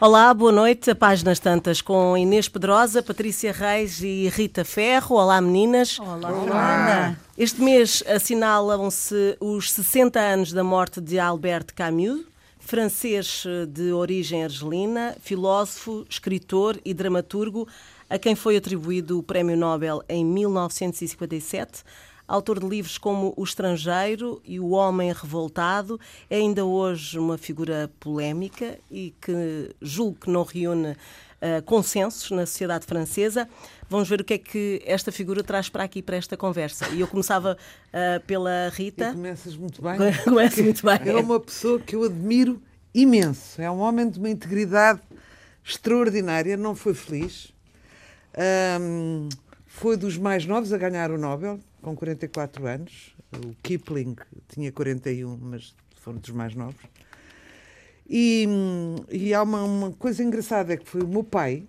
Olá, boa noite. A Páginas Tantas com Inês Pedrosa, Patrícia Reis e Rita Ferro. Olá, meninas. Olá. Olá. Este mês assinalam-se os 60 anos da morte de Albert Camus, francês de origem argelina, filósofo, escritor e dramaturgo, a quem foi atribuído o Prémio Nobel em 1957 autor de livros como O Estrangeiro e O Homem Revoltado, é ainda hoje uma figura polémica e que julgo que não reúne uh, consensos na sociedade francesa. Vamos ver o que é que esta figura traz para aqui, para esta conversa. E eu começava uh, pela Rita. E começas muito bem. Começo muito bem. É uma pessoa que eu admiro imenso. É um homem de uma integridade extraordinária. Não foi feliz. Um, foi dos mais novos a ganhar o Nobel com 44 anos. O Kipling tinha 41, mas foram dos mais novos. E, e há uma, uma, coisa engraçada, é que foi o meu pai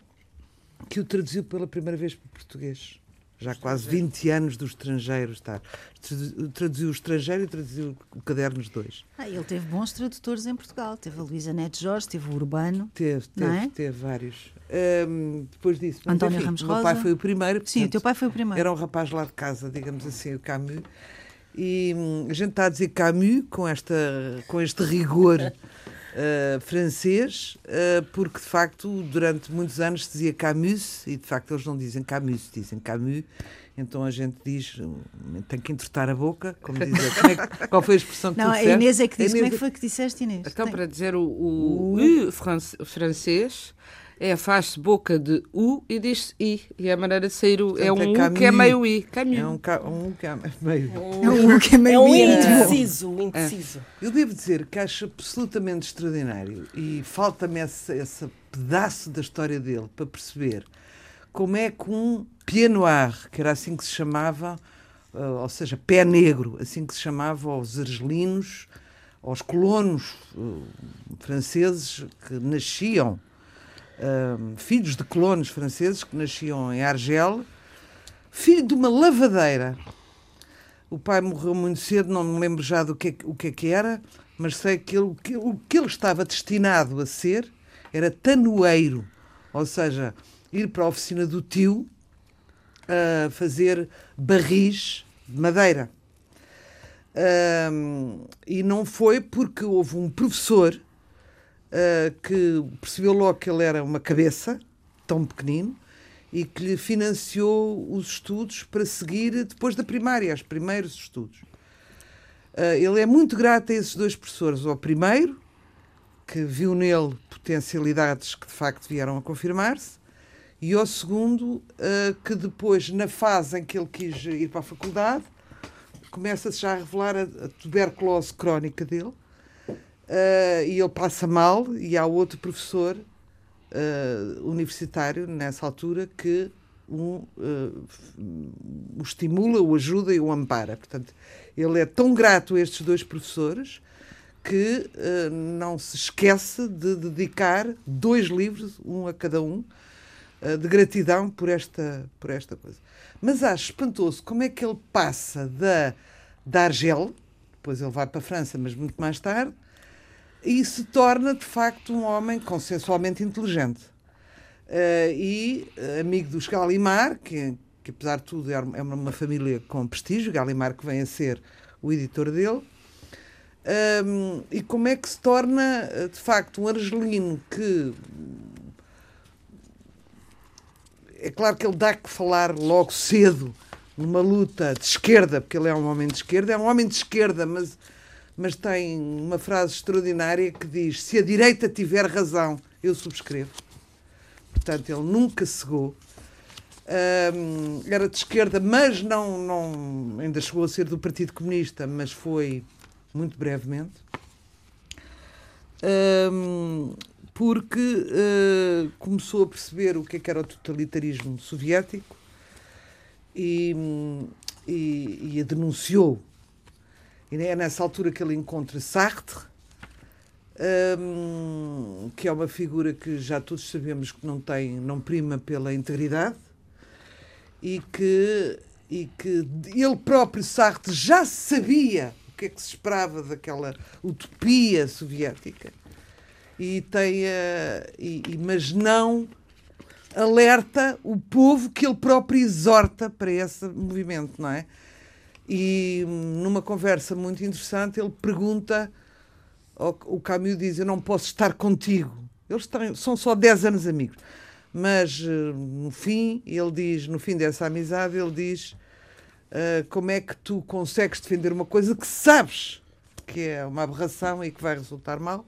que o traduziu pela primeira vez para português. Já quase 20 anos do estrangeiro está. Traduziu o estrangeiro e traduziu o Cadernos 2. Ah, ele teve bons tradutores em Portugal. Teve a Luísa Neto Jorge, teve o Urbano. Teve, teve, é? teve vários. Um, depois disso. António enfim, Ramos Rosa. O meu pai foi o primeiro. Sim, o teu pai foi o primeiro. Era um rapaz lá de casa, digamos assim, o Camus. E hum, a gente está a dizer Camus com, esta, com este rigor uh, francês, uh, porque de facto durante muitos anos se dizia Camus e de facto eles não dizem Camus, dizem Camus. Então a gente diz, tem que entortar a boca, como dizer, como é, qual foi a expressão que não, tu disseste? a Inês é que disse, como é que foi que disseste Inês? Então tem. para dizer o, o, o, o francês, é faz boca de U e diz I. E a maneira de sair o, é um é U que é meio I. Caminho. É um, ca, um U que é meio. É um U que é meio É um indeciso. indeciso. É. Eu devo dizer que acho absolutamente extraordinário e falta-me esse, esse pedaço da história dele para perceber como é que um pianoir, que era assim que se chamava, uh, ou seja, pé negro, assim que se chamava aos argelinos, aos colonos uh, franceses que nasciam filhos de colonos franceses que nasciam em Argel, filho de uma lavadeira. O pai morreu muito cedo, não me lembro já do que, o que é que era, mas sei que ele, que, o que ele estava destinado a ser era tanoeiro, ou seja, ir para a oficina do tio a fazer barris de madeira. Um, e não foi porque houve um professor uh, que percebeu logo que ele era uma cabeça, tão pequenino, e que lhe financiou os estudos para seguir depois da primária, os primeiros estudos. Uh, ele é muito grato a esses dois professores. Ao primeiro, que viu nele potencialidades que de facto vieram a confirmar-se, e ao segundo, uh, que depois, na fase em que ele quis ir para a faculdade, começa-se já a revelar a, a tuberculose crónica dele uh, e ele passa mal, e há outro professor uh, universitário nessa altura que uh, o estimula, o ajuda e o ampara. Portanto, ele é tão grato a estes dois professores que uh, não se esquece de dedicar dois livros, um a cada um, uh, de gratidão por esta, por esta coisa. Mas acho espantoso como é que ele passa da, da Argel, depois ele vai para a França, mas muito mais tarde, e se torna de facto um homem consensualmente inteligente. Uh, e uh, amigo dos Galimar, que, que apesar de tudo é uma, uma família com prestígio, Galimar que vem a ser o editor dele. Um, e como é que se torna eh, de facto um argelino que é claro que ele dá que falar logo cedo numa luta de esquerda, porque ele é um homem de esquerda, é um homem de esquerda, mas mas tem uma frase extraordinária que diz: Se a direita tiver razão, eu subscrevo. Portanto, ele nunca cegou. Era de esquerda, mas não, não ainda chegou a ser do Partido Comunista, mas foi muito brevemente. Porque uh, começou a perceber o que, é que era o totalitarismo soviético e, e, e a denunciou e é nessa altura que ele encontra Sartre, um, que é uma figura que já todos sabemos que não tem, não prima pela integridade e que, e que ele próprio, Sartre, já sabia o que é que se esperava daquela utopia soviética e tem, uh, e, e, mas não alerta o povo que ele próprio exorta para esse movimento, não é? E numa conversa muito interessante ele pergunta, o Camus diz, eu não posso estar contigo. Eles têm, são só 10 anos amigos. Mas uh, no fim, ele diz, no fim dessa amizade, ele diz uh, como é que tu consegues defender uma coisa que sabes que é uma aberração e que vai resultar mal.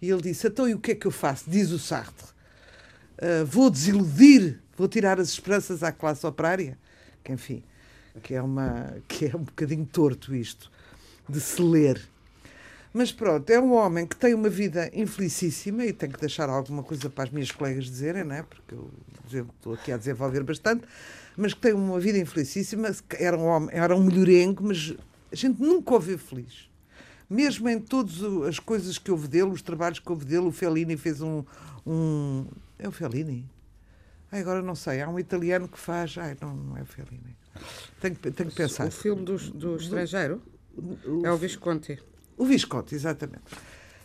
E ele disse, então e o que é que eu faço? Diz o Sartre. Uh, vou desiludir, vou tirar as esperanças à classe operária, que enfim, que é, uma, que é um bocadinho torto isto, de se ler. Mas pronto, é um homem que tem uma vida infelicíssima e tenho que deixar alguma coisa para as minhas colegas dizerem, não é? porque eu estou aqui a desenvolver bastante, mas que tem uma vida infelicíssima. Era um homem, era um melhorengo, mas a gente nunca o vê feliz. Mesmo em todas as coisas que houve dele, os trabalhos que houve dele, o Fellini fez um. um é o Fellini? Ai, agora não sei. Há um italiano que faz. Ai, não, não é o Fellini. Tenho, tenho que pensar. O filme do, do estrangeiro? O, é o Visconti. O Visconti, exatamente.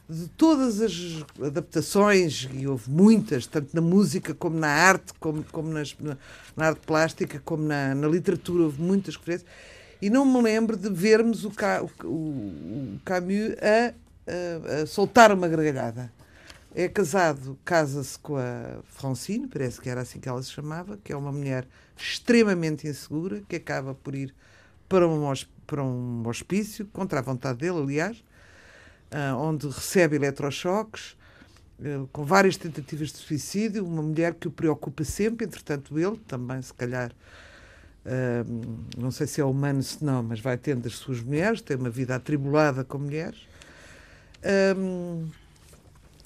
De todas as adaptações, e houve muitas, tanto na música como na arte, como, como nas, na, na, arte plástica, como na, na, literatura, houve muitas referências, e não me lembro de vermos o, o, o Camus a, a, a soltar uma gargalhada. É casado, casa-se com a Francine, parece que era assim que ela se chamava, que é uma mulher extremamente insegura, que acaba por ir para um, para um hospício, contra a vontade dele, aliás, uh, onde recebe eletrochoques, uh, com várias tentativas de suicídio, uma mulher que o preocupa sempre, entretanto ele também, se calhar, uh, não sei se é humano, se não, mas vai tendo as suas mulheres, tem uma vida atribulada com mulheres.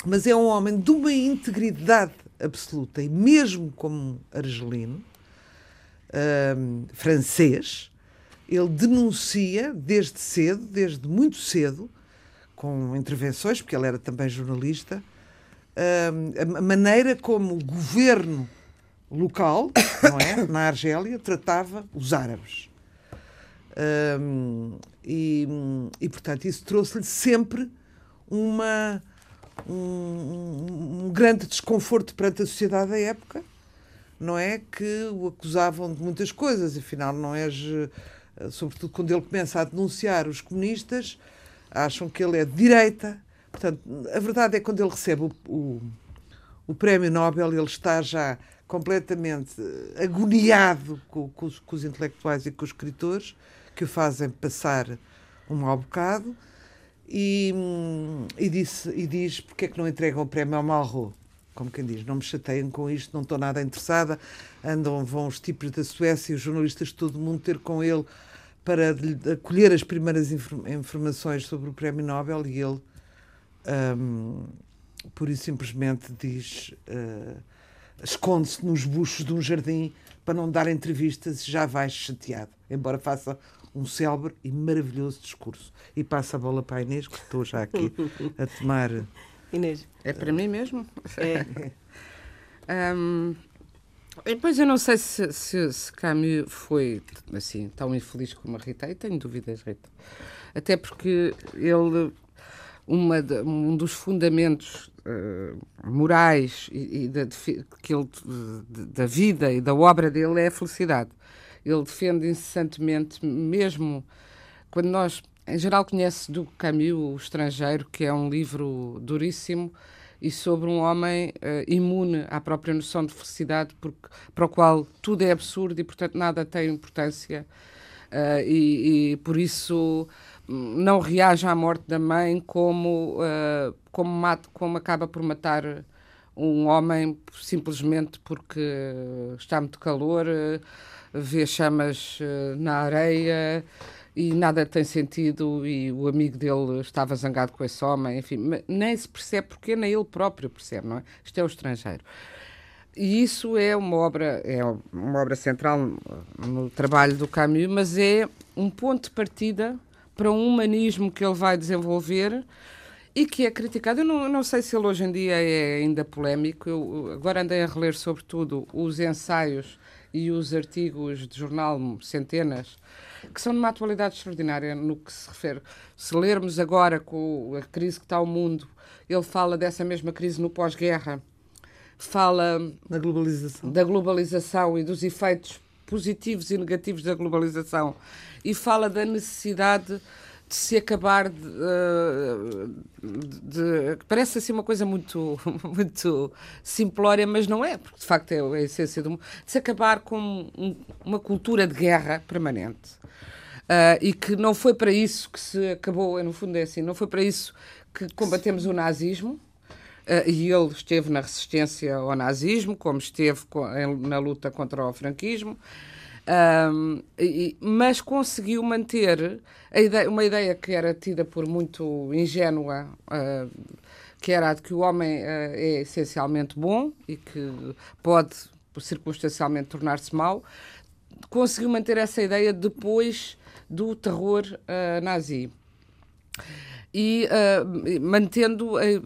Mas é um homem de uma integridade absoluta, e mesmo como argelino, francês, ele denuncia desde cedo, desde muito cedo, com intervenções, porque ele era também jornalista, a maneira como o governo local, não é, na Argélia, tratava os árabes. Um, e, e, portanto, isso trouxe-lhe sempre uma, um, um, grande desconforto perante a sociedade da época, não é? Que o acusavam de muitas coisas, afinal, não és eh, sobretudo quando ele começa a denunciar os comunistas, acham que ele é de direita. Portanto, a verdade é que quando ele recebe o, o, o prémio Nobel, ele está já completamente agoniado com, com, os, com, os, intelectuais e com os escritores que o fazem passar um mau bocado e, e, disse, e diz porque é que não entregam o prémio ao Malraux? Como quem diz, não me chateiem com isto, não estou nada interessada. Andam, vão os tipos da Suécia, os jornalistas, todo mundo ter com ele para acolher as primeiras informações sobre o Prémio Nobel. E ele, um, por isso simplesmente, diz: uh, esconde-se nos buchos de um jardim para não dar entrevistas e já vai chateado, embora faça um célebre e maravilhoso discurso. E passa a bola para a Inês, que estou já aqui a tomar Inês. É para mim mesmo? É. um, depois eu não sei se, se, se Camus foi assim tão infeliz como a Rita, e tenho dúvidas, Rita. Até porque ele, uma de, um dos fundamentos uh, morais e, e da, que ele, de, da vida e da obra dele é a felicidade. Ele defende incessantemente, mesmo quando nós em geral conhece do Camus, O Estrangeiro, que é um livro duríssimo e sobre um homem uh, imune à própria noção de felicidade, porque, para o qual tudo é absurdo e, portanto, nada tem importância. Uh, e, e, por isso não reage à morte da mãe como, uh, como, mata, como acaba por matar um homem simplesmente porque está muito calor, vê chamas na areia e nada tem sentido e o amigo dele estava zangado com esse homem, enfim, nem se percebe porque nem ele próprio percebe, não é? Isto é o estrangeiro. E isso é uma obra, é uma obra central no trabalho do Camus, mas é um ponto de partida para um humanismo que ele vai desenvolver e que é criticado. Eu não, não sei se ele hoje em dia é ainda polémico. Eu agora andei a reler, sobretudo, os ensaios e os artigos de jornal, centenas, que são de uma atualidade extraordinária no que se refere. Se lermos agora com a crise que está o mundo, ele fala dessa mesma crise no pós-guerra, fala Na globalização. da globalização e dos efeitos positivos e negativos da globalização e fala da necessidade de se acabar de, eh, de- de- parece assim uma coisa muito muito simplória mas não é porque de facto é a essência do de se acabar com um- uma cultura de guerra permanente Ah, e que não foi para isso que se acabou, no fundo é assim, não foi para isso que combatemos o nazismo, ah, e ele esteve na resistência ao nazismo, como esteve na luta contra o franquismo, Ahm, e- mas conseguiu manter ideia- uma ideia que era tida por muito ingênua, ah, que era a de que o homem ah, é essencialmente bom e que pode circunstancialmente tornar-se mau, conseguiu manter essa ideia depois do terror ah, nazi. E ah, mantendo, eh,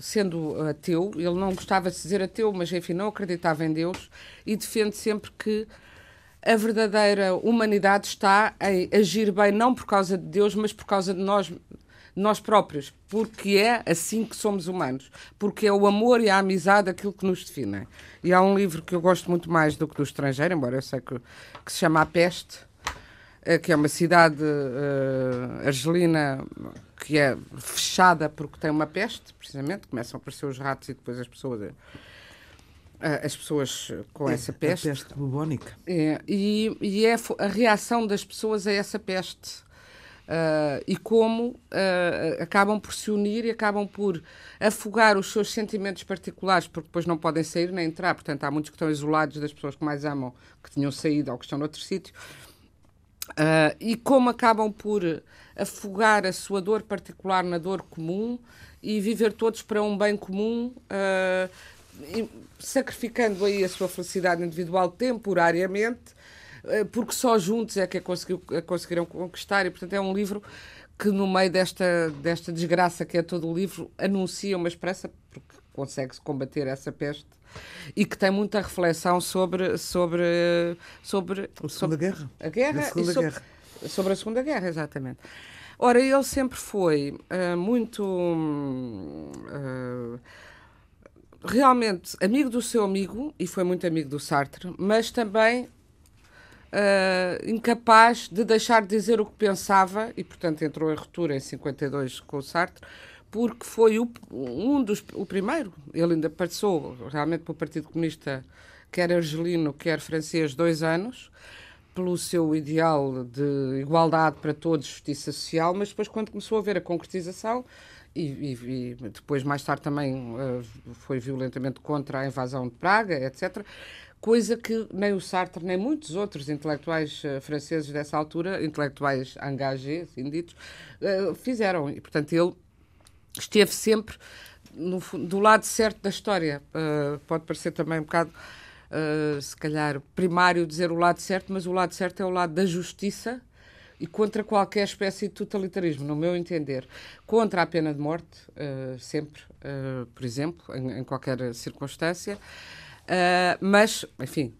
sendo ateu, ele não gostava de dizer ateu, mas enfim, não acreditava em Deus e defende sempre que a verdadeira humanidade está em agir bem, não por causa de Deus, mas por causa de nós, nós próprios, porque é assim que somos humanos, porque é o amor e a amizade aquilo que nos definem. E há um livro que eu gosto muito mais do que do estrangeiro, embora eu sei que, que se chama A Peste, eh, que é uma cidade eh, argelina que é fechada porque tem uma peste, precisamente, começam a aparecer os ratos e depois as pessoas, eh, as pessoas com essa peste. A peste bubónica. É, e, e é a reação das pessoas a essa peste. Ah, e como ah, acabam por se unir e acabam por afogar os seus sentimentos particulares, porque depois não podem sair nem entrar. Portanto, há muitos que estão isolados das pessoas que mais amam, que tinham saído ou que estão noutro sítio. Ah, e como acabam por afogar a sua dor particular na dor comum e viver todos para um bem comum, e sacrificando aí a sua felicidade individual temporariamente, ah, porque só juntos é que a, conseguiu, a conseguiram conquistar. E, portanto, é um livro que, no meio desta, desta desgraça que é todo o livro, anuncia uma esperança, porque consegue-se combater essa peste. E que tem muita reflexão sobre, sobre, sobre, A Segunda sobre Guerra. a guerra Segunda sobre, Guerra. sobre a Segunda Guerra, exatamente. Ora, ele sempre foi ah, muito ah, realmente amigo do seu amigo e foi muito amigo do Sartre, mas também ah, incapaz de deixar de dizer o que pensava e, portanto, entrou em ruptura em 52 com o Sartre, porque foi o, um dos o primeiro. Ele ainda passou realmente para o Partido Comunista, quer argelino, quer francês, dois anos pelo seu ideal de igualdade para todos, justiça social, mas depois quando começou a ver a concretização e, e- e depois mais tarde também eh, foi violentamente contra a invasão de Praga, etc. Coisa que nem o Sartre nem muitos outros intelectuais eh, franceses dessa altura, intelectuais engagés, assim ditos, eh, fizeram. E portanto ele esteve sempre no do lado certo da história. Uh, pode parecer também um bocado, uh, se calhar, primário dizer o lado certo, mas o lado certo é o lado da justiça e contra qualquer espécie de totalitarismo, no meu entender. Contra a pena de morte, uh, sempre, uh, por exemplo, em, em qualquer circunstância. Uh, mas, enfim,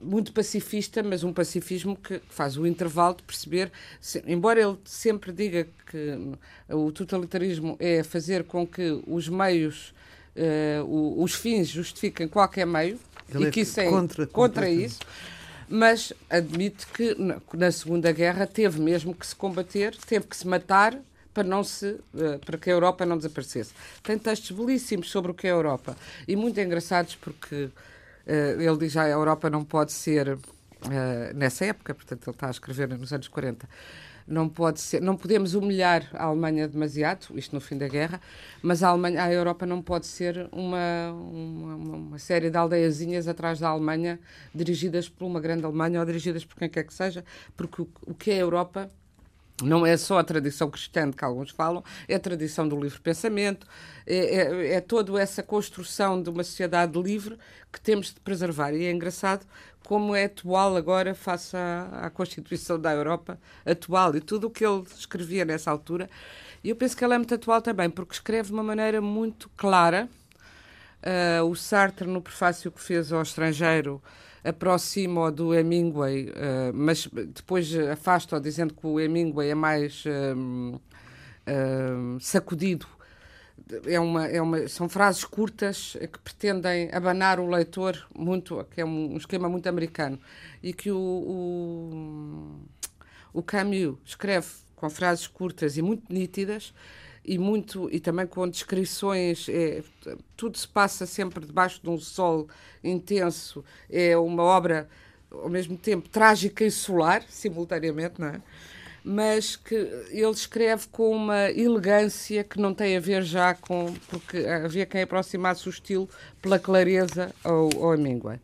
muito pacifista, mas um pacifismo que faz o intervalo de perceber, se- embora ele sempre diga que o totalitarismo é fazer com que os meios, eh, o- os fins justifiquem qualquer meio, Ele e é que isso é contra- contra isso, mas admite que na, Segunda Guerra teve mesmo que se combater, teve que se matar para não se eh, para que a Europa não desaparecesse. Tem textos belíssimos sobre o que é a Europa e muito engraçados porque eh, ele diz já a Europa não pode ser eh, nessa época, portanto ele está a escrever nos anos 40. Não pode ser, não podemos humilhar a Alemanha demasiado, isto no fim da guerra, mas a, Alemanha, a Europa não pode ser uma, uma, uma série de aldeiazinhas atrás da Alemanha, dirigidas por uma grande Alemanha ou dirigidas por quem quer que seja, porque o, o que é a Europa não é só a tradição cristã de que alguns falam, é a tradição do livre pensamento, é, é, é toda essa construção de uma sociedade livre que temos de preservar. E é engraçado como é atual agora face à, à Constituição da Europa atual e tudo o que ele escrevia nessa altura. E eu penso que ela é muito atual também, porque escreve de uma maneira muito clara. Uh, o Sartre, no prefácio que fez ao estrangeiro, aproxima do Hemingway, uh, mas depois afasta-o dizendo que o Hemingway é mais uh, uh, sacudido. É uma, é uma, são frases curtas que pretendem abanar o leitor muito, que é um esquema muito americano e que o, o, o Camus escreve com frases curtas e muito nítidas e muito e também com descrições é, tudo se passa sempre debaixo de um sol intenso. É uma obra ao mesmo tempo trágica e solar simultaneamente não é? Mas que ele escreve com uma elegância que não tem a ver já com porque havia quem aproximasse o estilo pela clareza ou, ou a míngua.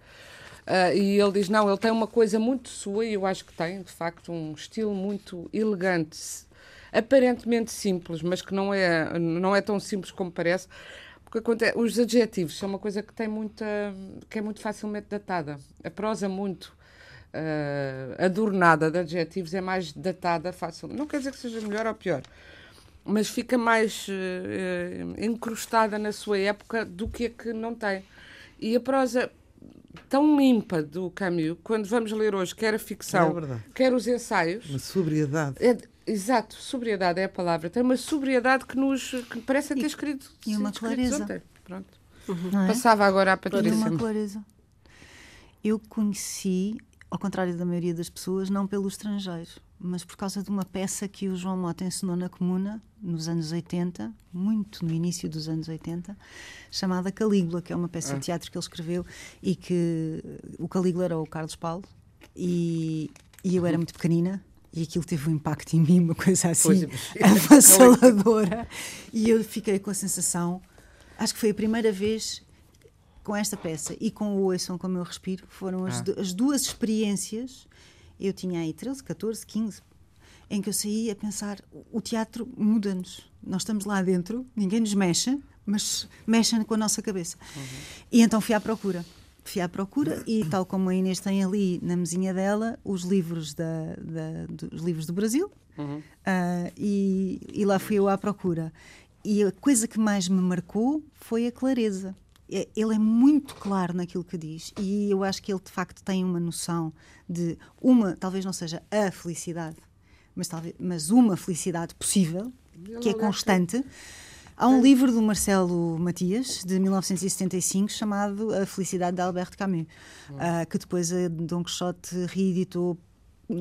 Uh, e ele diz: não, ele tem uma coisa muito sua, e eu acho que tem, de facto, um estilo muito elegante, aparentemente simples, mas que não é, não é tão simples como parece. Porque acontece, os adjetivos são uma coisa que tem muita, que é muito facilmente datada. A prosa muito uh, adornada de adjetivos é mais datada fácil. Não quer dizer que seja melhor ou pior, mas fica mais uh, encrustada na sua época do que a que não tem. E a prosa tão limpa do Camus, quando vamos ler hoje, quer a ficção, é quer os ensaios. Uma sobriedade. É, exato, sobriedade é a palavra. Tem uma sobriedade que nos que parece ter escrito. E uma clareza. Ontem. Pronto. Uhum. É? Passava agora à Patrícia. Uma clareza. Eu conheci, ao contrário da maioria das pessoas, não pelo estrangeiro mas por causa de uma peça que o João Mota ensinou na Comuna, nos anos 80, muito no início dos anos 80, chamada Calígula, que é uma peça de ah. teatro que ele escreveu e que o Calígula era o Carlos Paulo e, e eu era muito pequenina e aquilo teve um impacto em mim, uma coisa assim é, avassaladora. e eu fiquei com a sensação, acho que foi a primeira vez com esta peça e com o Ouçam Como Eu Respiro, foram as, ah. as duas experiências eu tinha aí 13, 14, 15, em que eu saí a pensar: o teatro muda-nos. Nós estamos lá dentro, ninguém nos mexe, mas mexem com a nossa cabeça. Uhum. E então fui à procura. Fui à procura e, tal como a Inês tem ali na mesinha dela, os livros, da, da dos livros do Brasil, uhum. uh, e, e lá fui eu à procura. E a coisa que mais me marcou foi a clareza. É, ele é muito claro naquilo que diz e eu acho que ele de facto tem uma noção de uma, talvez não seja a felicidade, mas, talvez, mas uma felicidade possível, que é constante. Há um livro do Marcelo Matias, de 1975, chamado A Felicidade de Alberto Camus, uh, que depois a Dom Quixote reeditou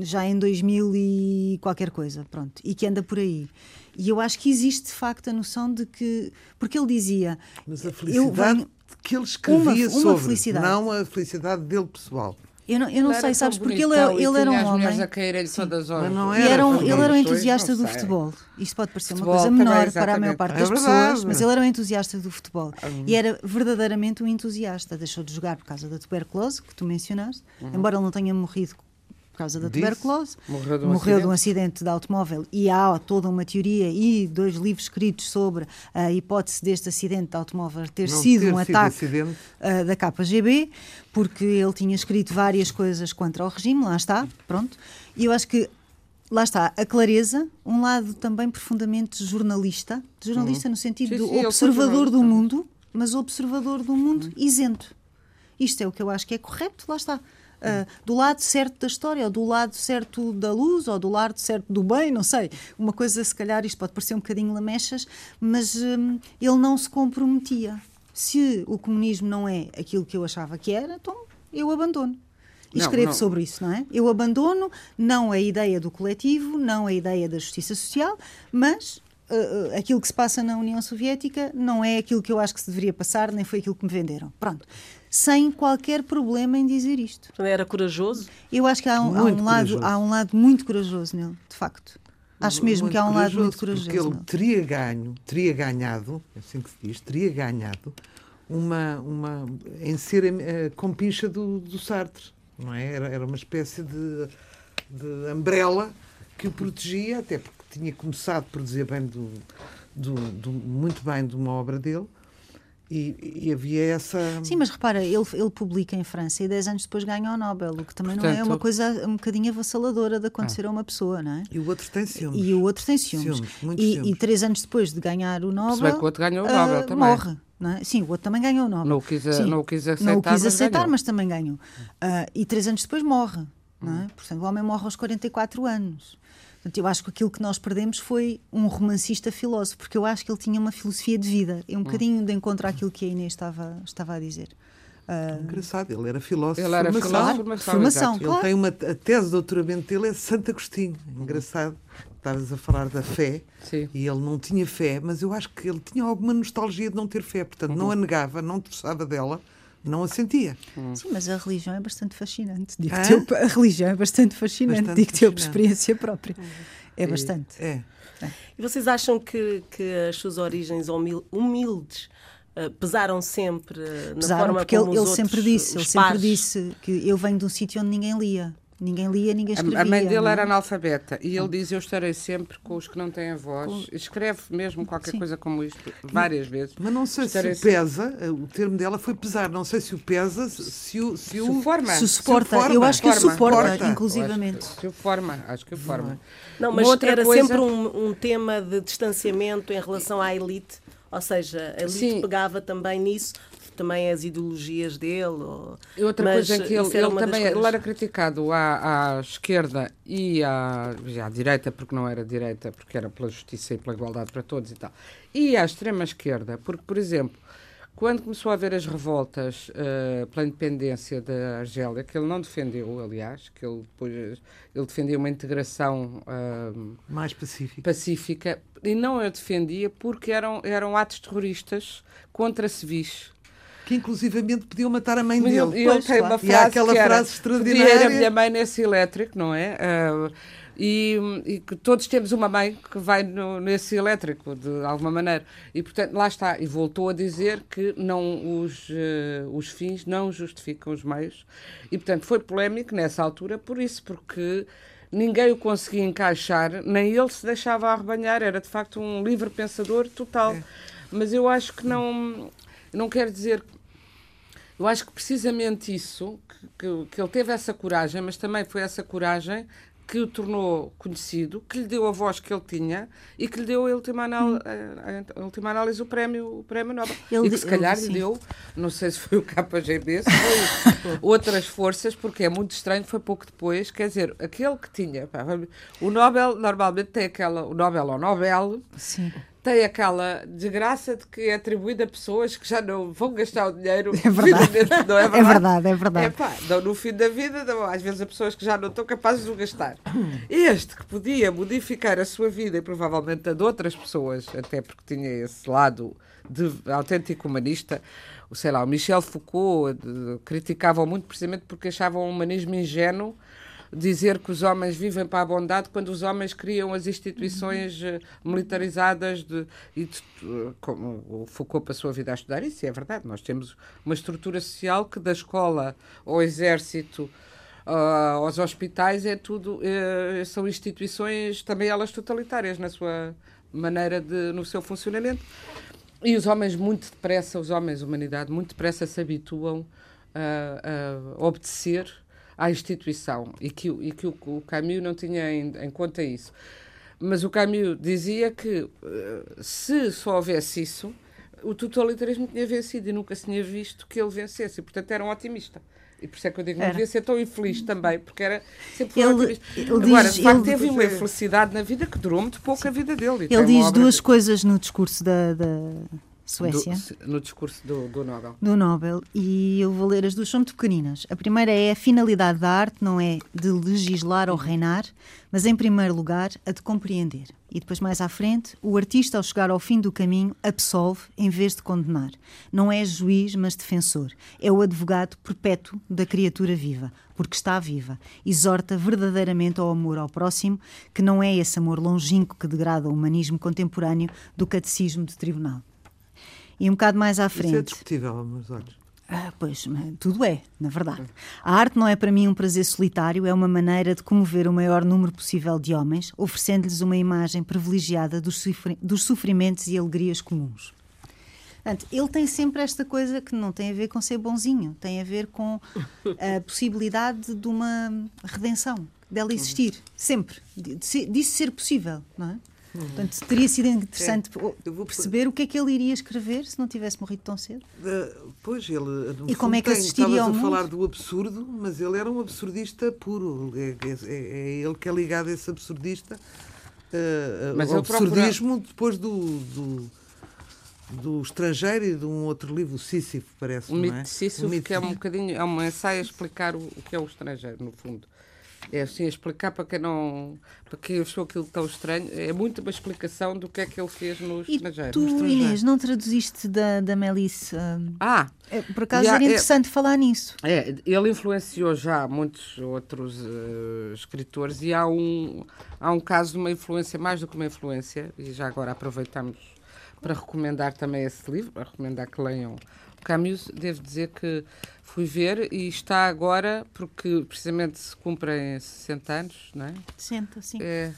já em 2000 e qualquer coisa, pronto, e que anda por aí. E eu acho que existe de facto a noção de que. Porque ele dizia. Mas a felicidade venho, que ele escrevia uma, uma sobre, felicidade. não a felicidade dele pessoal. Eu não, eu não sei, sabes, porque ele, ele era um homem. Não era, era um, ele era um entusiasta do futebol. Isto pode parecer futebol uma coisa menor para a maior parte das é pessoas, mas ele era um entusiasta do futebol. Hum. E era verdadeiramente um entusiasta. Deixou de jogar por causa da tuberculose, que tu mencionaste, uhum. embora ele não tenha morrido por causa da tuberculose. Morreu, de um, morreu acidente. de um acidente de automóvel e há toda uma teoria e dois livros escritos sobre a hipótese deste acidente de automóvel ter Não sido ter um sido ataque uh, da KGB, porque ele tinha escrito várias coisas contra o regime, lá está, pronto. E eu acho que lá está, a clareza, um lado também profundamente jornalista, jornalista uhum. no sentido sim, sim, observador do mundo, mas observador do mundo uhum. isento. Isto é o que eu acho que é correto, lá está uh, do lado certo da história, ou do lado certo da luz, ou do lado certo do bem, não sei. Uma coisa, se calhar, isto pode parecer um bocadinho lamechas, mas um, ele não se comprometia. Se o comunismo não é aquilo que eu achava que era, então eu abandono. E escrevo sobre isso, não é? Eu abandono não a ideia do coletivo, não a ideia da justiça social, mas uh, aquilo que se passa na União Soviética não é aquilo que eu acho que se deveria passar, nem foi aquilo que me venderam. Pronto sem qualquer problema em dizer isto. Era corajoso? Eu acho que há um, há um lado, há um lado muito corajoso nele, de facto. Acho mesmo muito que há um lado muito corajoso. Porque ele teria ganho, teria ganhado, é assim que se diz, teria ganhado uma, uma em ser a, a compincha do, do Sartre, não é? Era, era uma espécie de, de umbrella que o protegia, até porque tinha começado por dizer bem do, do, do, muito bem de uma obra dele e, e, havia essa. Sim, mas repara, ele, ele publica em França e 10 anos depois ganha o Nobel, o que também Portanto, não é uma coisa um bocadinho avassaladora de acontecer ah. a uma pessoa, não é? E o outro tem ciúmes. E o outro tem ciúmes. ciúmes e, e três anos depois de ganhar o Nobel. Se bem que o outro ganhou o Nobel uh, também. Morre. Não é? Sim, o outro também ganhou o Nobel. Não o quis, Sim, não o quis aceitar, não o quis mas aceitar, ganhou. mas também ganhou. Ah, e três anos depois morre. Não é? Portanto, o homem morre aos 44 anos. Portanto, eu acho que aquilo que nós perdemos foi um romancista filósofo, porque eu acho que ele tinha uma filosofia de vida. É um bocadinho de encontro àquilo que a Inês estava, estava a dizer. Ah, Engraçado, ele era filósofo. Ele era formação. filósofo, mas Formação. Ele Claro. tem uma a tese de doutoramento dele é Santo Agostinho. Engraçado. Estavas a falar da fé Sim. e ele não tinha fé, mas eu acho que ele tinha alguma nostalgia de não ter fé, portanto não a negava, não precisava dela, não a sentia. Sim, mas a religião é bastante fascinante. Digo-te eu, a religião é bastante fascinante. Bastante Digo-te eu por experiência própria. É bastante. É. E vocês acham que, que as suas origens humil- humildes eh, pesaram sempre eh, na Pesaram, forma porque como ele, os ele sempre disse, os ele sempre pares- disse que eu venho de um sítio onde ninguém lia. Ninguém lia, ninguém escrevia. A, mãe dele não é? era analfabeta e ele diz: Eu estarei sempre com os que não têm a voz. Escreve mesmo qualquer Sim. coisa como isto, várias vezes. Mas não sei Estarei se o pesa, o termo dela foi pesar, não sei se o pesa, se o. Se Se o forma. Se o suporta, forma, eu acho que o forma, suporta, suporta. inclusivamente. Acho que o forma, acho que o forma. Não, Uma mas outra era coisa- sempre um, um tema de distanciamento em relação à elite. Ou seja, a elite Sim. pegava também nisso, também as ideologias dele. Ou... E outra mas coisa é que ele, ele também coisas. ele era criticado à, à esquerda e à, à direita, porque não era direita, porque era pela justiça e pela igualdade para todos e tal. E à extrema esquerda, porque, por exemplo, quando começou a haver as revoltas eh, pela independência da Argélia, que ele não defendeu, aliás, que ele, depois, ele defendia uma integração ah, mais pacífico. pacífica, e não a defendia porque eram, eram atos terroristas contra civis. Que inclusivamente podiam matar a mãe dele. ele, ele Pois, tem claro. uma E há frase aquela que era, frase "Podia ir a extraordinária." minha mãe nesse elétrico, não é? Ah, e, e que todos temos uma mãe que vai no- nesse elétrico, de alguma maneira. E, portanto, lá está. E voltou a dizer que não os, eh, os fins não justificam os meios. E, portanto, foi polémico nessa altura por isso, porque ninguém o conseguia encaixar, nem ele se deixava arrebanhar. Era, de facto, um livre pensador total. Mas eu acho que não... Não quero dizer eu acho que precisamente isso, que, que- que ele teve essa coragem, mas também foi essa coragem que o tornou conhecido, que lhe deu a voz que ele tinha e que lhe deu, a última, anal- a, a última análise, o prémio, o prémio Nobel. Ele e que se calhar lhe deu, não sei se foi o KGB, se foi outras forças, porque é muito estranho, foi pouco depois, quer dizer, aquele que tinha, pá, o Nobel normalmente tem aquela, o Nobel ou Nobel, Sim. Tem aquela desgraça de que é atribuída a pessoas que já não vão gastar o dinheiro. É verdade. Não é É verdade? verdade, é verdade. É pá, não, no fim da vida, não, às vezes, a pessoas que já não estão capazes de o gastar. Este que podia modificar a sua vida e provavelmente a de outras pessoas, até porque tinha esse lado de autêntico humanista, o, sei lá, o Michel Foucault de- criticavam muito precisamente porque achavam o humanismo ingênuo dizer que os homens vivem para a bondade quando os homens criam as instituições eh, militarizadas de, e de- eh, como o Foucault passou a vida a estudar. Isso, e é verdade, nós temos uma estrutura social que da escola ao exército ah, aos hospitais é tudo eh, são instituições também elas totalitárias na sua maneira de no seu funcionamento. E os homens muito depressa os homens humanidade muito depressa se habituam a, a obedecer à instituição e que, o- e que o, o Camus não tinha em, em conta isso. Mas o Camus dizia que eh, se só houvesse isso, o totalitarismo tinha vencido e nunca se tinha visto que ele vencesse. E, portanto, era um otimista. E por isso é que eu digo, não Era. devia ser tão infeliz também, porque era sempre foi um Ele- otimista. ele Agora, diz- ele- teve uma infelicidade na vida que durou muito pouco a vida dele. Ele diz duas de- coisas no discurso da, da Suécia. do- no discurso do, do Nobel. do Nobel e eu vou ler as duas, são muito pequeninas. A primeira é a finalidade da arte não é de legislar ou reinar, mas em primeiro lugar a de compreender. E depois mais à frente, o artista ao chegar ao fim do caminho absolve em vez de condenar. Não é juiz, mas defensor. É o advogado perpétuo da criatura viva, porque está viva. Exorta verdadeiramente ao amor ao próximo, que não é esse amor longínquo que degrada o humanismo contemporâneo do catecismo de tribunal. E um bocado mais à Isso é frente. discutível, meus olhos. Ah, pois, tudo é, na verdade. A arte não é para mim um prazer solitário, é uma maneira de comover o maior número possível de homens, oferecendo-lhes uma imagem privilegiada dos, sofri- dos sofrimentos e alegrias comuns. Portanto, ele tem sempre esta coisa que não tem a ver com ser bonzinho, tem a ver com a possibilidade de uma redenção, dela existir, sempre, disso ser possível, não é? Portanto, teria sido interessante Eu vou- perceber o que é que ele iria escrever se não tivesse morrido tão cedo. Uh, pois, ele. no E como é que tem- assistiria ao a mundo? falar do absurdo, mas ele era um absurdista puro. É, é- é- é ele que é ligado a esse absurdista. uh, Mas procura- absurdismo depois do, do, do estrangeiro e de um outro livro, o Sísifo, parece. O não mito é? de Sísifo, O mito que é um bocadinho, é um ensaio a explicar o, o que é o estrangeiro, no fundo. É assim, explicar para quem não. para quem achou aquilo tão estranho. É muito uma explicação do que é que ele fez no E estrangeiro. tu, estrangeiro. Inês, não traduziste da, da Melissa? hum, Ah! é, Por acaso Já, era é- interessante falar nisso. É, ele influenciou já muitos outros eh, escritores e há um, há um caso de uma influência, mais do que uma influência, e já agora aproveitamos para recomendar também esse livro, para recomendar que leiam o Camus. Devo dizer que fui ver e está agora, porque precisamente se cumprem 60 anos, não é? Senta, sim. é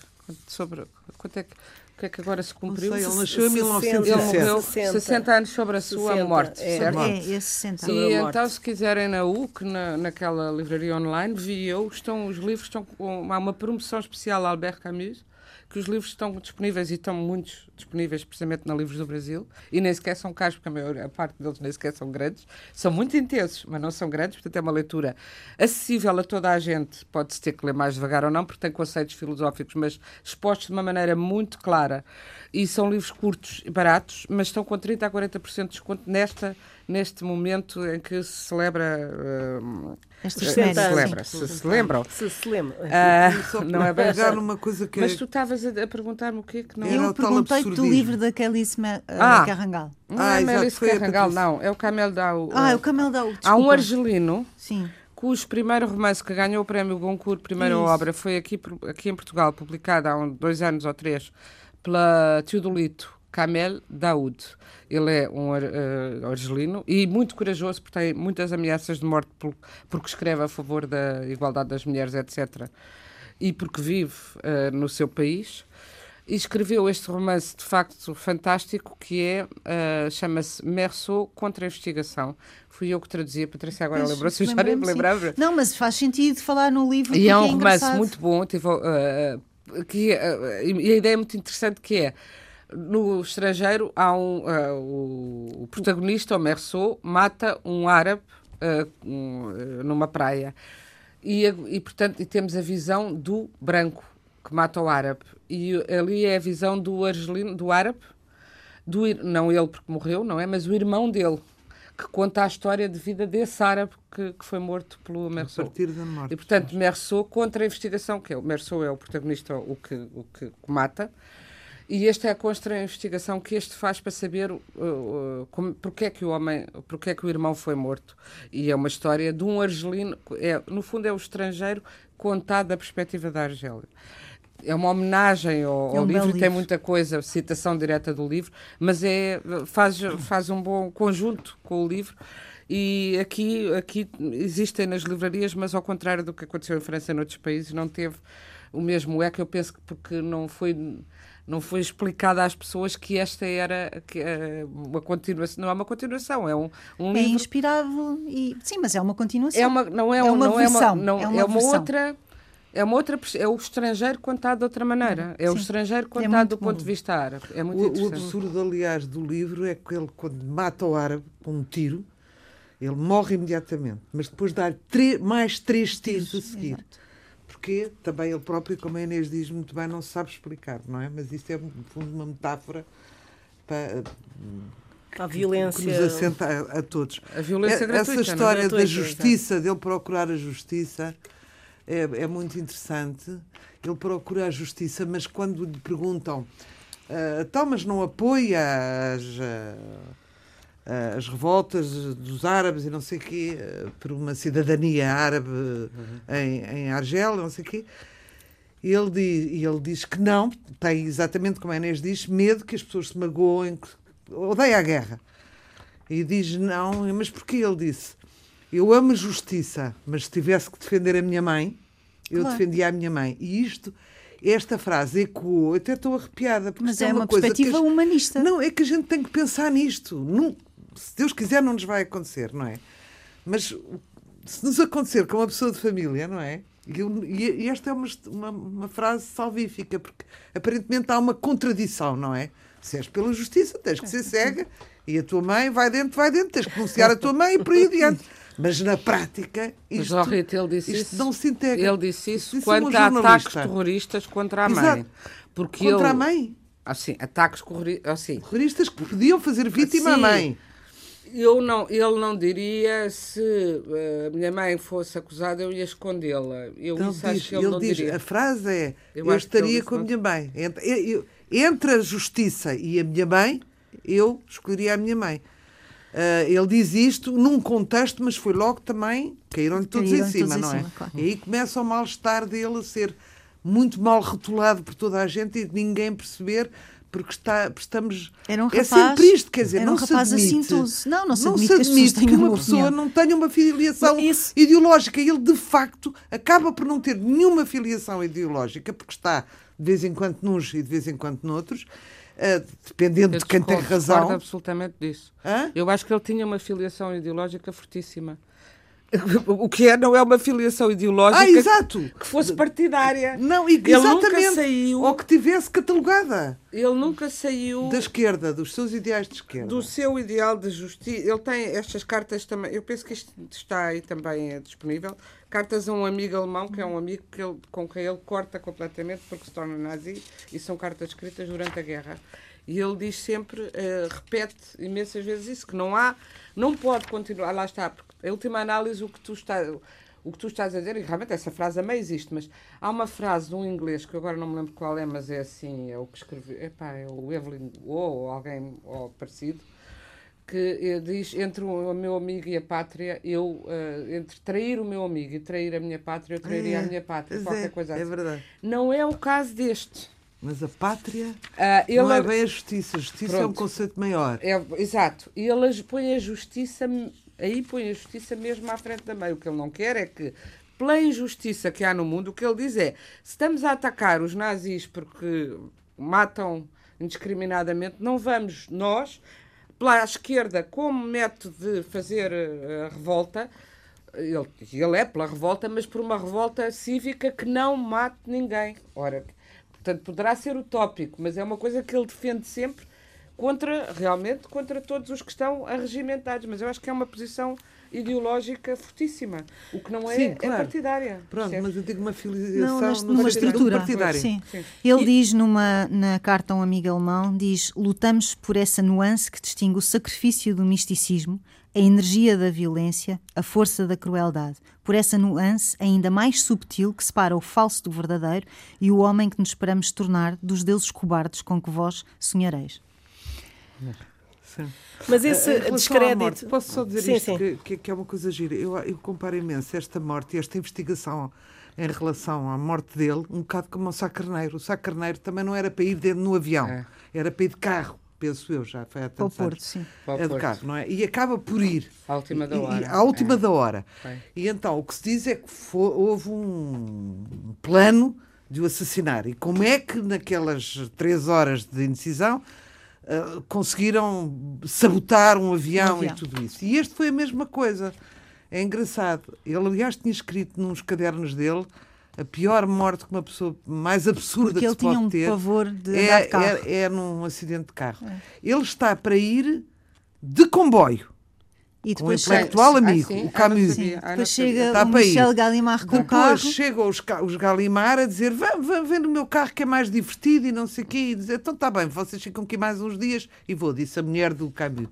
sobre, quanto é que, o que é que agora se cumpriu? sei, ele nasceu em 60. Ele 1907. morreu 60. 60 anos sobre a sua 60, morte, é. certo? É, esse senta. Sobre E a morte. então, se quiserem na UC, na, naquela livraria online, vi eu, estão, os livros estão com há uma promoção especial a Albert Camus, que os livros estão disponíveis e estão muitos disponíveis precisamente na Livros do Brasil, e nem sequer são caros, porque a, maior, a parte deles nem sequer são grandes, são muito intensos, mas não são grandes, portanto é uma leitura acessível a toda a gente, pode-se ter que ler mais devagar ou não, porque tem conceitos filosóficos, mas expostos de uma maneira muito clara, e são livros curtos e baratos, mas estão com 30% a 40% de desconto nesta, neste momento em que se celebra... Esta eh, efeméride, sim. celebra, se se lembram. Se se lembra. Ah, Só não é bem numa coisa que Mas tu estavas a, a perguntar-me o quê que não Era Eu o tal perguntei do livro da Kelly Sme- Ah. uh, Carrangal. Não Ah, é a Carrangal, não. É o Camel Dau. Ah, é o Camel da Há um argelino Sim. cujo primeiro romance que ganhou o prémio Goncourt, primeira Isso. obra, foi aqui, aqui em Portugal, publicada há um- dois anos ou três, pela Teodolito Camel Daoud. Ele é um eh, argelino e muito corajoso, porque tem muitas ameaças de morte por- porque escreve a favor da igualdade das mulheres, etc. E porque vive eh, no seu país. E escreveu este romance de facto fantástico que é, eh, chama-se Merceau contra a investigação. Fui eu que traduzia, Patrícia agora lembrou-se, já nem me lembrava. Não, mas faz sentido falar no livro E porque é um romance engraçado. muito bom. Tive, uh, uh, que, uh, e a ideia é muito interessante que é no estrangeiro há um uh, o, protagonista, o Merceau, mata um árabe uh, um, uh, numa praia. E, a- e, portanto, e temos a visão do branco que mata o árabe. E ali é a visão do argelino, do árabe, do, não ele porque morreu, não é? Mas o irmão dele, que conta a história de vida desse árabe que, que foi morto pelo a Merceau. partir da morte. E, portanto, Merceau contra a investigação, que é o Merceau é o protagonista, o que, o que mata. E esta é a contra a investigação que este faz para saber uh, uh, como, porque é que o homem, porque é que o irmão foi morto. E é uma história de um argelino, é, no fundo é o estrangeiro contado da perspectiva da Argélia. É uma homenagem ao, É um ao belo livro, tem livro. muita coisa, citação direta do livro, mas é, faz, faz um bom conjunto com o livro. E aqui, aqui existem nas livrarias, mas ao contrário do que aconteceu em França e noutros países, não teve o mesmo eco. Eu penso que porque não foi, não foi explicado às pessoas que esta era que, eh, uma continuação. Não é uma continuação, é um, um É livro. inspirado e sim, mas é uma continuação. É uma, não é, É um- uma não versão, é uma, não, é uma é uma versão. outra. É uma outra, é o estrangeiro contado de outra maneira. É o Sim. estrangeiro É contado muito do bom. ponto de vista árabe. É muito O, o absurdo, aliás, do livro é que ele, quando mata o árabe com um tiro, ele morre imediatamente, mas depois dá mais três tiros a seguir. Exato. Porque também ele próprio, como a Inês diz muito bem, não se sabe explicar, não é? Mas isto é, no fundo, uma metáfora para, A que violência. nos assenta a, a todos. A violência É- gratuita. Essa é? história da Gratuita, justiça, dele procurar a justiça, é, é muito interessante. Ele procura a justiça, mas quando lhe perguntam, então, mas não apoia as, ah, as revoltas dos árabes e não sei o quê, ah, por uma cidadania árabe em, em Argélia, não sei o quê. Ele diz, e ele diz que não, tem exatamente como a Inês diz, medo que as pessoas se magoem, que odeia a guerra. E diz não, mas porquê? Ele disse: Eu amo a justiça, mas se tivesse que defender a minha mãe, eu Claro. defendia a minha mãe. E isto, esta frase ecoou, até estou arrepiada, porque Mas isto é uma que perspectiva as- humanista. Não, é que a gente tem que pensar nisto. Não- se Deus quiser, não nos vai acontecer, não é? Mas se nos acontecer com uma pessoa de família, não é? E, e- e esta é uma, uma, uma frase salvífica, porque aparentemente há uma contradição, não é? Se és pela justiça, tens que ser cega, e a tua mãe vai dentro, vai dentro, tens que denunciar a tua mãe e por aí adiante. Mas na prática, isto, Rita, ele disse isto isso. não se integra. Ele disse isso Disse quanto a ataques terroristas contra a mãe. Exato. Porque Contra ele, a mãe. Assim, ataques terroristas. Assim, Terroristas que podiam fazer vítima à Sim. mãe. Eu não, ele não diria se eh, a minha mãe fosse acusada, eu ia escondê-la. Eu Ele isso acho diz, que ele, ele não diz diria. a frase é: Eu Eu, acho estaria com a minha mãe. Entre, eu- entre a justiça e a minha mãe, eu escolheria a minha mãe. Ah, ele diz isto num contexto, mas foi logo também, caíram-lhe todos Caíram em cima, todos em não é? cima, claro. E aí começa o mal-estar dele a ser muito mal rotulado por toda a gente e de ninguém perceber, porque está, estamos. Era um é rapaz- sempre isto, quer dizer, era não um se rapaz admite. Não, não se não admite se que as pessoas admite que tenham uma uma pessoa opinião. não tenha uma filiação isso- ideológica. E ele, de facto, acaba por não ter nenhuma filiação ideológica, porque está de vez em quando nos e de vez em quando noutros, eh, dependendo Eu de quem tem discordo- razão. absolutamente disso. Hã? Eu acho que ele tinha uma filiação ideológica fortíssima. O que é, não é uma filiação ideológica Ah, exato! que fosse partidária. Não, e, nunca exatamente. saiu- Ou que tivesse catalogada Ele nunca saiu da esquerda, dos seus ideais de esquerda. do seu ideal de justiça. Ele tem estas cartas também. Eu penso que isto está aí também é disponível. Cartas a um amigo alemão, que é um amigo que ele- com quem ele corta completamente porque se torna nazi, e são cartas escritas durante a guerra. E ele diz sempre, eh, repete imensas vezes isso, que não há, não pode continuar, lá está, porque a última análise, o que tu estás, o que tu estás a dizer, e realmente essa frase também existe, mas há uma frase de um inglês, que agora não me lembro qual é, mas é assim, é o que escreveu, epá, é o Evelyn Waugh, ou alguém ou parecido, que eh, diz entre o meu amigo e a pátria, eu, eh, entre trair o meu amigo e trair a minha pátria, eu trairia É, a minha pátria, qualquer é, coisa É assim. verdade. Não é o caso deste. Mas a pátria ele não é bem a justiça. A justiça é um Pronto. conceito maior. É, exato. E ele põe a justiça, aí põe a justiça mesmo à frente da mãe. O que ele não quer é que, pela injustiça que há no mundo, o que ele diz é: se estamos a atacar os nazis porque matam indiscriminadamente, não vamos nós, pela esquerda, como método de fazer eh, a revolta. Ele, ele é pela revolta, mas por uma revolta cívica que não mate ninguém. Ora, portanto, poderá ser utópico, mas é uma coisa que ele defende sempre contra, realmente, contra todos os que estão arregimentados. Mas eu acho que é uma posição ideológica fortíssima. O que não é, Sim, é claro. partidária. Pronto, percebes? mas eu digo uma filiação Não, neste- numa estrutura. partidário. Sim. Sim. Ele diz numa, na carta a um amigo alemão, diz, lutamos por essa nuance que distingue o sacrifício do misticismo, a energia da violência, a força da crueldade. Por essa nuance ainda mais subtil que separa o falso do verdadeiro e o homem que nos esperamos tornar dos deuses cobardes com que vós sonhareis. Sim. Mas esse à descrédito. morte, posso só dizer Sim, isto, sim. Que, que- que é uma coisa gira. Eu, eu comparo imenso esta morte e esta investigação em relação à morte dele, um bocado como o Sá Carneiro. O Sá Carneiro também não era para ir dentro no avião, É. era para ir de carro, penso eu, já foi há tantos Porto, anos. sim. É de Porto. carro, não é? E acaba por ir. À última da E- e- hora. à última É. da hora. É. E então o que se diz é que fo- houve um plano de o assassinar. E como é que naquelas três horas de indecisão ah, conseguiram sabotar um avião, Um avião. e tudo isso? E este foi a mesma coisa. É engraçado. Ele, aliás, tinha escrito nos cadernos dele a pior morte que uma pessoa mais absurda Porque que ele se pode tinha um ter pavor de é, é- é num acidente de carro. Ele está para ir de comboio. E Com um depois, intelectual Ah, amigo, sim? o Ah, Camus. Ah, depois chega Está o. Michel Gallimard com o carro. Depois chegam os, os Galimar a dizer: vão, vão, vem no meu carro que é mais divertido e não sei o quê. E dizer: então está bem, vocês ficam aqui mais uns dias e vou, disse a mulher do Camus.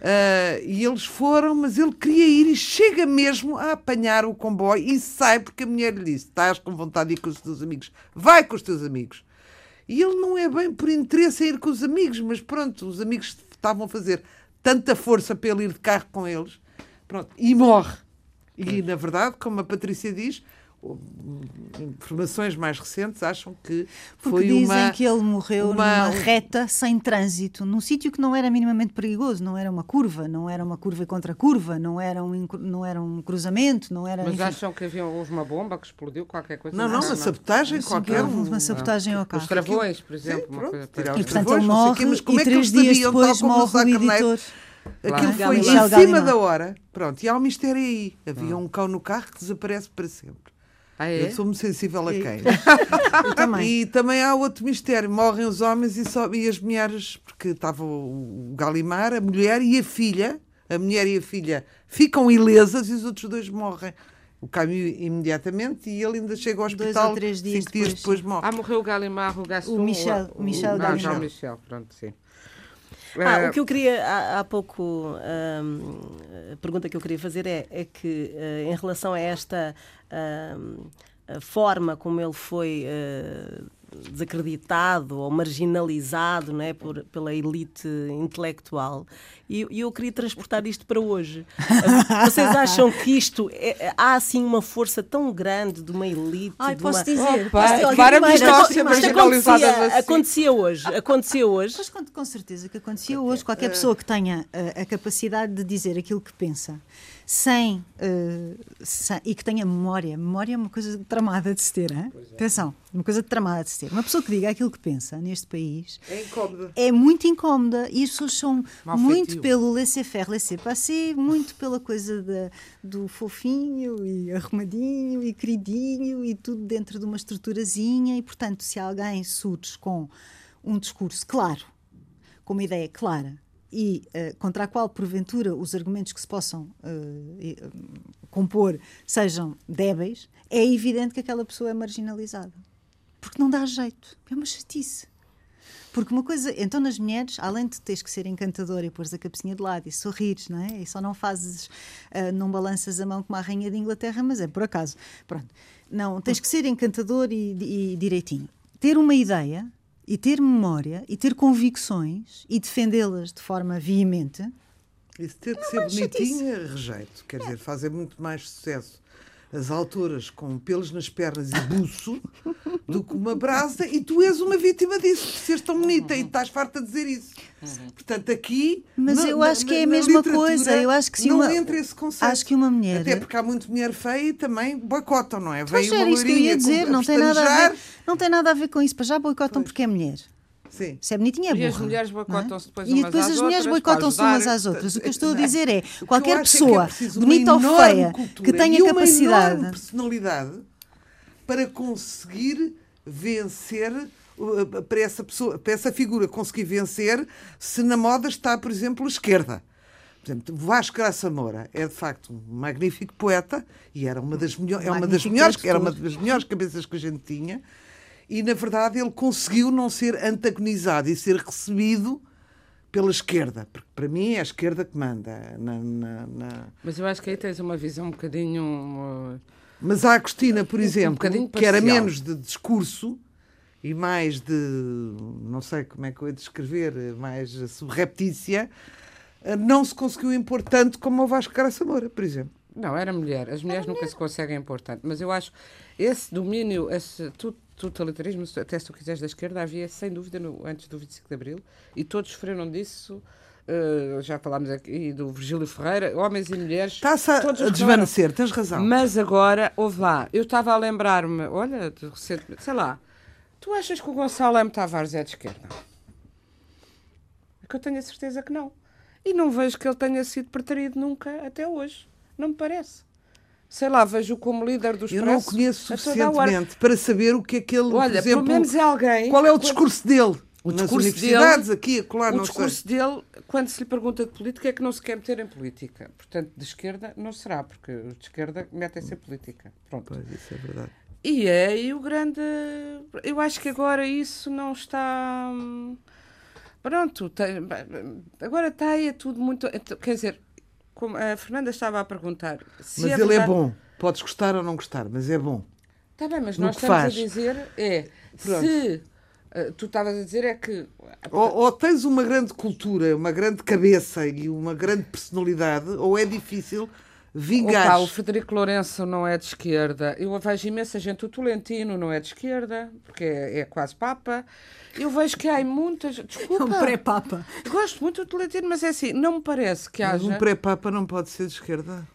Ah, e eles foram, mas ele queria ir e chega mesmo a apanhar o comboio e sai porque a mulher lhe disse: estás com vontade de ir com os teus amigos, vai com os teus amigos. E ele não é bem por interesse em ir com os amigos, mas pronto, os amigos estavam a fazer tanta força para ele ir de carro com eles, pronto, e morre. E, na verdade, como a Patrícia diz, informações mais recentes acham que Porque foi dizem uma... que ele morreu uma- numa reta sem trânsito, num sítio que não era minimamente perigoso, não era uma curva, não era uma curva contra curva, não era um, não era um cruzamento, não era. Mas enfim, acham que havia uma bomba que explodiu, qualquer coisa? Não, não, uma sabotagem qualquer. um- uma sabotagem ao Os carro. travões, por exemplo. Sim, coisa E os portanto travões, ele morre mas como e é que três eles dias depois morre o editor. Aquilo Claro. foi Michel em cima da hora. Pronto, e há um mistério aí. Havia um cão no carro que desaparece para sempre. Ah, é? Eu sou muito sensível a quem. Também. E também há outro mistério: morrem os homens e, só, e as mulheres, porque estava o Galimar, a mulher e a filha, a mulher e a filha ficam ilesas e os outros dois morrem. O Camus imediatamente e ele ainda chega ao Dois hospital ou três dias cinco dias depois. depois morre. Ah, morreu o Galimar, o Gaston. O Michel- o Michel Galimar. já o Michel, pronto, sim. Ah, Eh, o que eu queria, há, há pouco, a pergunta que eu queria fazer é, é que, eh, em relação a esta a forma como ele foi eh, desacreditado ou marginalizado não é, por, pela elite intelectual, e e eu queria transportar isto para hoje. Eh, Vocês acham que isto, é- há assim uma força tão grande de uma elite? Ai, de posso uma... dizer. Oh, para com isto, as ser acontecia, assim. acontecia hoje, acontecia hoje. Mas com, com certeza que acontecia hoje. Qualquer pessoa que tenha uh, a capacidade de dizer aquilo que pensa sem, uh, sem- e que tenha memória. Memória é uma coisa tramada de se ter, hein? atenção, uma coisa tramada de se ter. Uma pessoa que diga aquilo que pensa neste país É incómodo. é muito incómoda e as pessoas são Mal muito feitio. pelo laissez-faire, laissez-passer, muito pela coisa da- do fofinho e arrumadinho e queridinho e tudo dentro de uma estruturazinha e, portanto, se alguém surge com um discurso claro, com uma ideia clara e eh, contra a qual, porventura, os argumentos que se possam eh, compor sejam débeis, é evidente que aquela pessoa é marginalizada. Porque não dá jeito. É uma chatice. Porque uma coisa, então nas mulheres, além de teres que ser encantadora e pôres a cabecinha de lado e sorrires, não é? E só não fazes, ah, não balanças a mão como a rainha de Inglaterra, mas é por acaso. Pronto. Não, tens que ser encantador e, e direitinho. Ter uma ideia e ter memória e ter convicções e defendê-las de forma veemente. Isso ter que ser bonitinha, rejeito. Quer dizer, fazem muito mais sucesso as autoras com pelos nas pernas e buço do que uma brasa e tu és uma vítima disso, de seres tão bonita e estás farta de dizer isso. Portanto, aqui. Mas na- eu na- acho que é a na mesma coisa. Eu acho que se não uma- entra esse conceito. Acho que uma mulher- Até porque há muito mulher feia e também boicotam, não é? Pois Veio uma era isso que eu ia dizer, não tem, nada a ver, não tem nada a ver com isso. Para já boicotam porque é mulher. Sim. Se é bonitinha, é E burra. as mulheres é? boicotam-se depois E umas depois às as mulheres boicotam-se umas às outras. O que eu estou a dizer é, qualquer é é pessoa, uma bonita ou feia, que tenha e uma capacidade... enorme personalidade para conseguir vencer uh, para essa pessoa, para essa figura conseguir vencer se na moda está, por exemplo, a esquerda. Por exemplo, Vasco Graça Moura é de facto um magnífico poeta e era uma das melhores, é uma das melhores, era uma das melhores cabeças que a gente tinha. E na verdade ele conseguiu não ser antagonizado e ser recebido pela esquerda, porque para mim é a esquerda que manda na- na- na, Mas eu acho que aí tens uma visão um bocadinho. uh, Mas a Agostina, por exemplo, bocadinho que era menos de discurso e mais de, não sei como é que eu ia descrever, mais subreptícia, eh, não se conseguiu impor tanto como o Vasco Graça Moura, por exemplo. Não, era mulher. As mulheres nunca se conseguem impor tanto. Mas eu acho esse domínio, esse tu- totalitarismo, até se tu quiseres da esquerda, havia sem dúvida no- antes do 25 de Abril e todos sofreram disso. Uh, já falámos aqui do Virgílio Ferreira, homens e mulheres. Está-se a, a desvanecer, tens razão. Mas agora, houve lá, eu estava a lembrar-me, olha, recentemente, sei lá, tu achas que o Gonçalo M. Tavares é de esquerda? É que eu tenho a certeza que não. E não vejo que ele tenha sido preterido nunca até hoje. Não me parece. Sei lá, vejo-o como líder do Eu não o conheço suficientemente para saber o que é que ele, Olha, por exemplo, pelo menos é alguém... qual é o discurso dele O discurso universidades, aqui, acolá, O discurso sei. dele, quando se lhe pergunta de política, é que não se quer meter em política. Portanto, de esquerda não será, porque os de esquerda metem-se em política. Pronto. Pois, isso é verdade. E é aí o grande. Eu acho que agora isso não está. hum, Pronto, tem- agora está aí é tudo muito. então, Quer dizer, como a Fernanda estava a perguntar. Se Mas é ele é verdade- bom. Podes gostar ou não gostar, mas é bom. Está bem, mas no nós que estamos faz. a dizer é. Pronto. Se. eh, tu estavas a dizer é que. Ou, ou tens uma grande cultura, uma grande cabeça e uma grande personalidade, ou é difícil vingar. Opa, o Frederico Lourenço não é de esquerda. Eu vejo imensa gente. O Tolentino não é de esquerda, porque é, é quase Papa. Eu vejo que há muitas. Desculpa. Um pré-papa. Gosto muito do Tolentino, mas é assim, não me parece que Mas haja. um pré-papa não pode ser de esquerda.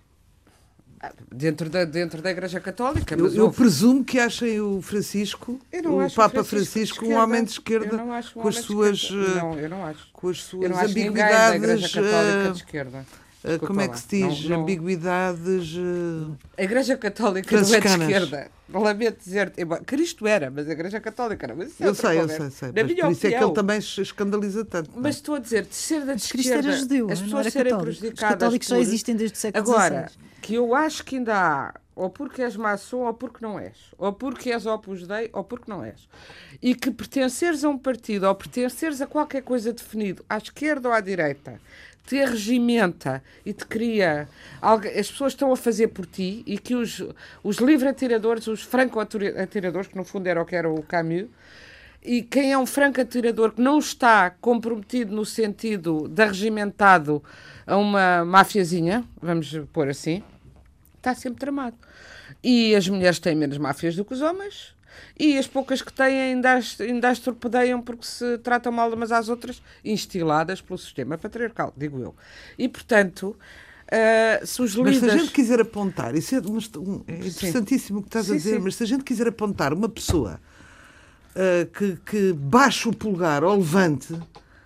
Dentro da, dentro da Igreja Católica. Eu, Mas eu presumo que achem o Francisco, Eu o Papa Francisco Francisco, um homem de esquerda, Eu um com as suas, eh, Não, eu não acho. com as Eu suas não acho ninguém da Igreja ambiguidades. Católica eh, de esquerda. Desculpa como é que se diz? Não- não- Ambiguidades. eh, A Igreja Católica não é de esquerda. Lamento dizer, embora- Cristo era, mas a Igreja Católica não. Mas isso é eu sei, eu sei, sei. Na Mas minha por isso é que ele também se escandaliza tanto. não é? Mas estou a dizer, de ser da Cristo esquerda, era judeu, as não pessoas era serem católico. Os prejudicadas católicos só por- existem desde o século Agora, XVI. que eu acho que ainda há, ou porque és maçom, ou porque não és. Ou porque és Opus Dei, ou porque não és. E que pertenceres a um partido, ou pertenceres a qualquer coisa definido, à esquerda ou à direita, te regimenta e te cria... As pessoas estão a fazer por ti e que os, os livre-atiradores, os franco-atiradores, que no fundo era o que era o Camus, e quem é um franco atirador que não está comprometido no sentido de arregimentado a uma mafiazinha, vamos pôr assim, está sempre tramado. E as mulheres têm menos máfias do que os homens, e as poucas que têm ainda as, ainda as torpedeiam porque se tratam mal umas às outras, instiladas pelo sistema patriarcal, digo eu. E, portanto, ah, se os Mas se a líderes... gente quiser apontar, isso é, um, é interessantíssimo o que estás a Sim, dizer, sim. mas se a gente quiser apontar uma pessoa ah, que, que baixa o polegar ou levante,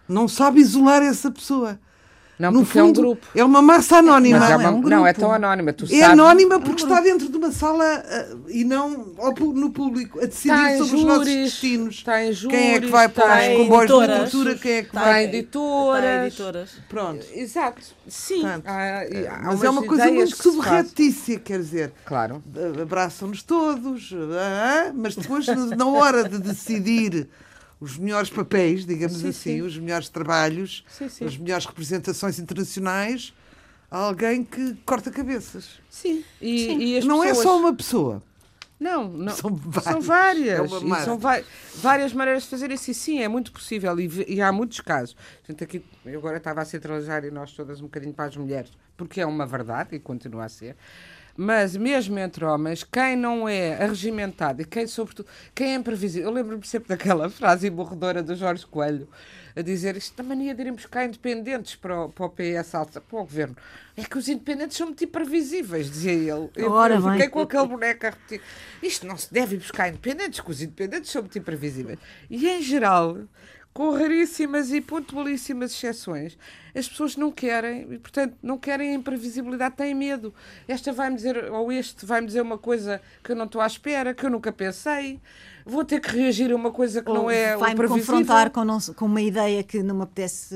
não sabe isolar essa pessoa. Não, no porque é um fundo, grupo. é uma massa anónima. Mas Não, é é uma- um não, é tão anónima. Tu É sabes- anónima porque está dentro de uma sala ah, e não ao no público a decidir Está em sobre os nossos júris, destininos. está em quem é que júris, vai para os comboios de literatura, quem é que Está vai. editoras. Está em editoras. Pronto. Exato, sim. Portanto, Há- e há Mas é uma coisa muito que subreptícia, quer dizer. Claro. abraçam-nos todos, ah, mas depois, na hora de decidir os melhores papéis, digamos Sim, assim, sim. os melhores trabalhos, Sim, sim. as melhores representações internacionais, há alguém que corta cabeças. Sim. E, e as não é pessoas- só uma pessoa. Não, não. São São várias. várias. É E são várias maneiras de fazer isso. E sim, é muito possível. E, e há muitos casos. Gente, aqui, eu agora estava a centralizar e nós todas um bocadinho para as mulheres, porque é uma verdade e continua a ser. Mas mesmo entre homens, quem não é arregimentado e quem, sobretudo, quem é imprevisível. Eu lembro-me sempre daquela frase emborredora do Jorge Coelho a dizer isto da mania de irem buscar independentes para o, para o PS para o governo. É que os independentes são muito imprevisíveis, dizia ele. Eu, Ora fiquei bem. com aquele boneco a repetir. Isto não se deve buscar independentes, que os independentes são muito imprevisíveis. E, em geral, com raríssimas e pontualíssimas exceções, as pessoas não querem, e, portanto, não querem imprevisibilidade, têm medo. Esta vai-me dizer, ou este vai-me dizer uma coisa que eu não estou à espera, que eu nunca pensei. Vou ter que reagir a uma coisa que não Ou é o vai-me previsível. confrontar com, não com uma ideia que não me apetece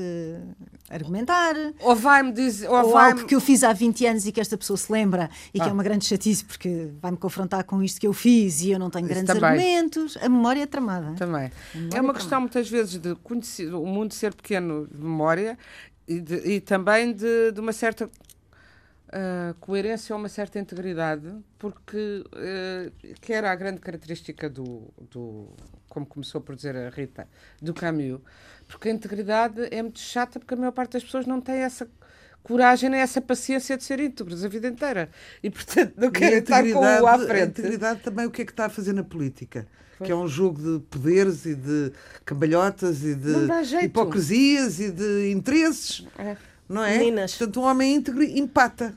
argumentar. Ou vai-me dizer... Ou, Ou vai algo que eu fiz há 20 anos e que esta pessoa se lembra e que Ah. é uma grande chatice porque vai-me confrontar com isto que eu fiz e eu não tenho Isso grandes também. argumentos. A memória é tramada. Também. Memória É uma questão, muitas vezes, de conhecer, o mundo ser pequeno de memória e, de- e também de, de uma certa ah, coerência ou uma certa integridade, porque ah, que era a grande característica do, do, como começou por dizer a Rita, do Camus, porque a integridade é muito chata porque a maior parte das pessoas não tem essa coragem nem essa paciência de ser íntegros a vida inteira e portanto não a querem estar com o à integridade, a frente. integridade também o que é que está a fazer na política? Que é um jogo de poderes e de cambalhotas e de hipocrisias e de interesses. É. Não é? Meninas. Portanto, um homem íntegro empata.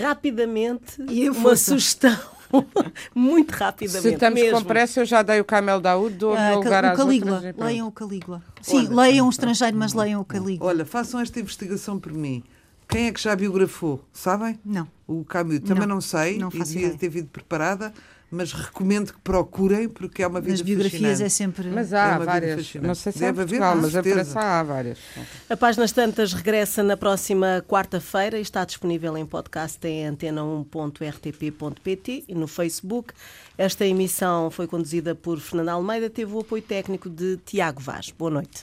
Rapidamente, E uma sugestão. Muito rapidamente. Se estamos mesmo. com pressa, eu já dei o Camel Daoud, dou o Ah, meu Cal- lugar o Calígula. outras. e. Leiam o Calígula. Sim, Olha, leiam um estrangeiro, mas leiam o Calígula. Olha, façam esta investigação por mim. Quem é que já biografou? Sabem? Não. O Camus. Também não, Não, sei não e faço devia ideia. ter vindo preparada, mas recomendo que procurem porque é uma vida Nas biografias fascinante. é sempre. Mas É há uma vida várias. fascinante. Não sei se é Deve haver, Portugal, com mas a. França há várias. A Páginas Tantas regressa na próxima quarta-feira e está disponível em podcast em antena1.rtp.pt e no Facebook. Esta emissão foi conduzida por Fernando Almeida, teve o apoio técnico de Tiago Vaz. Boa noite.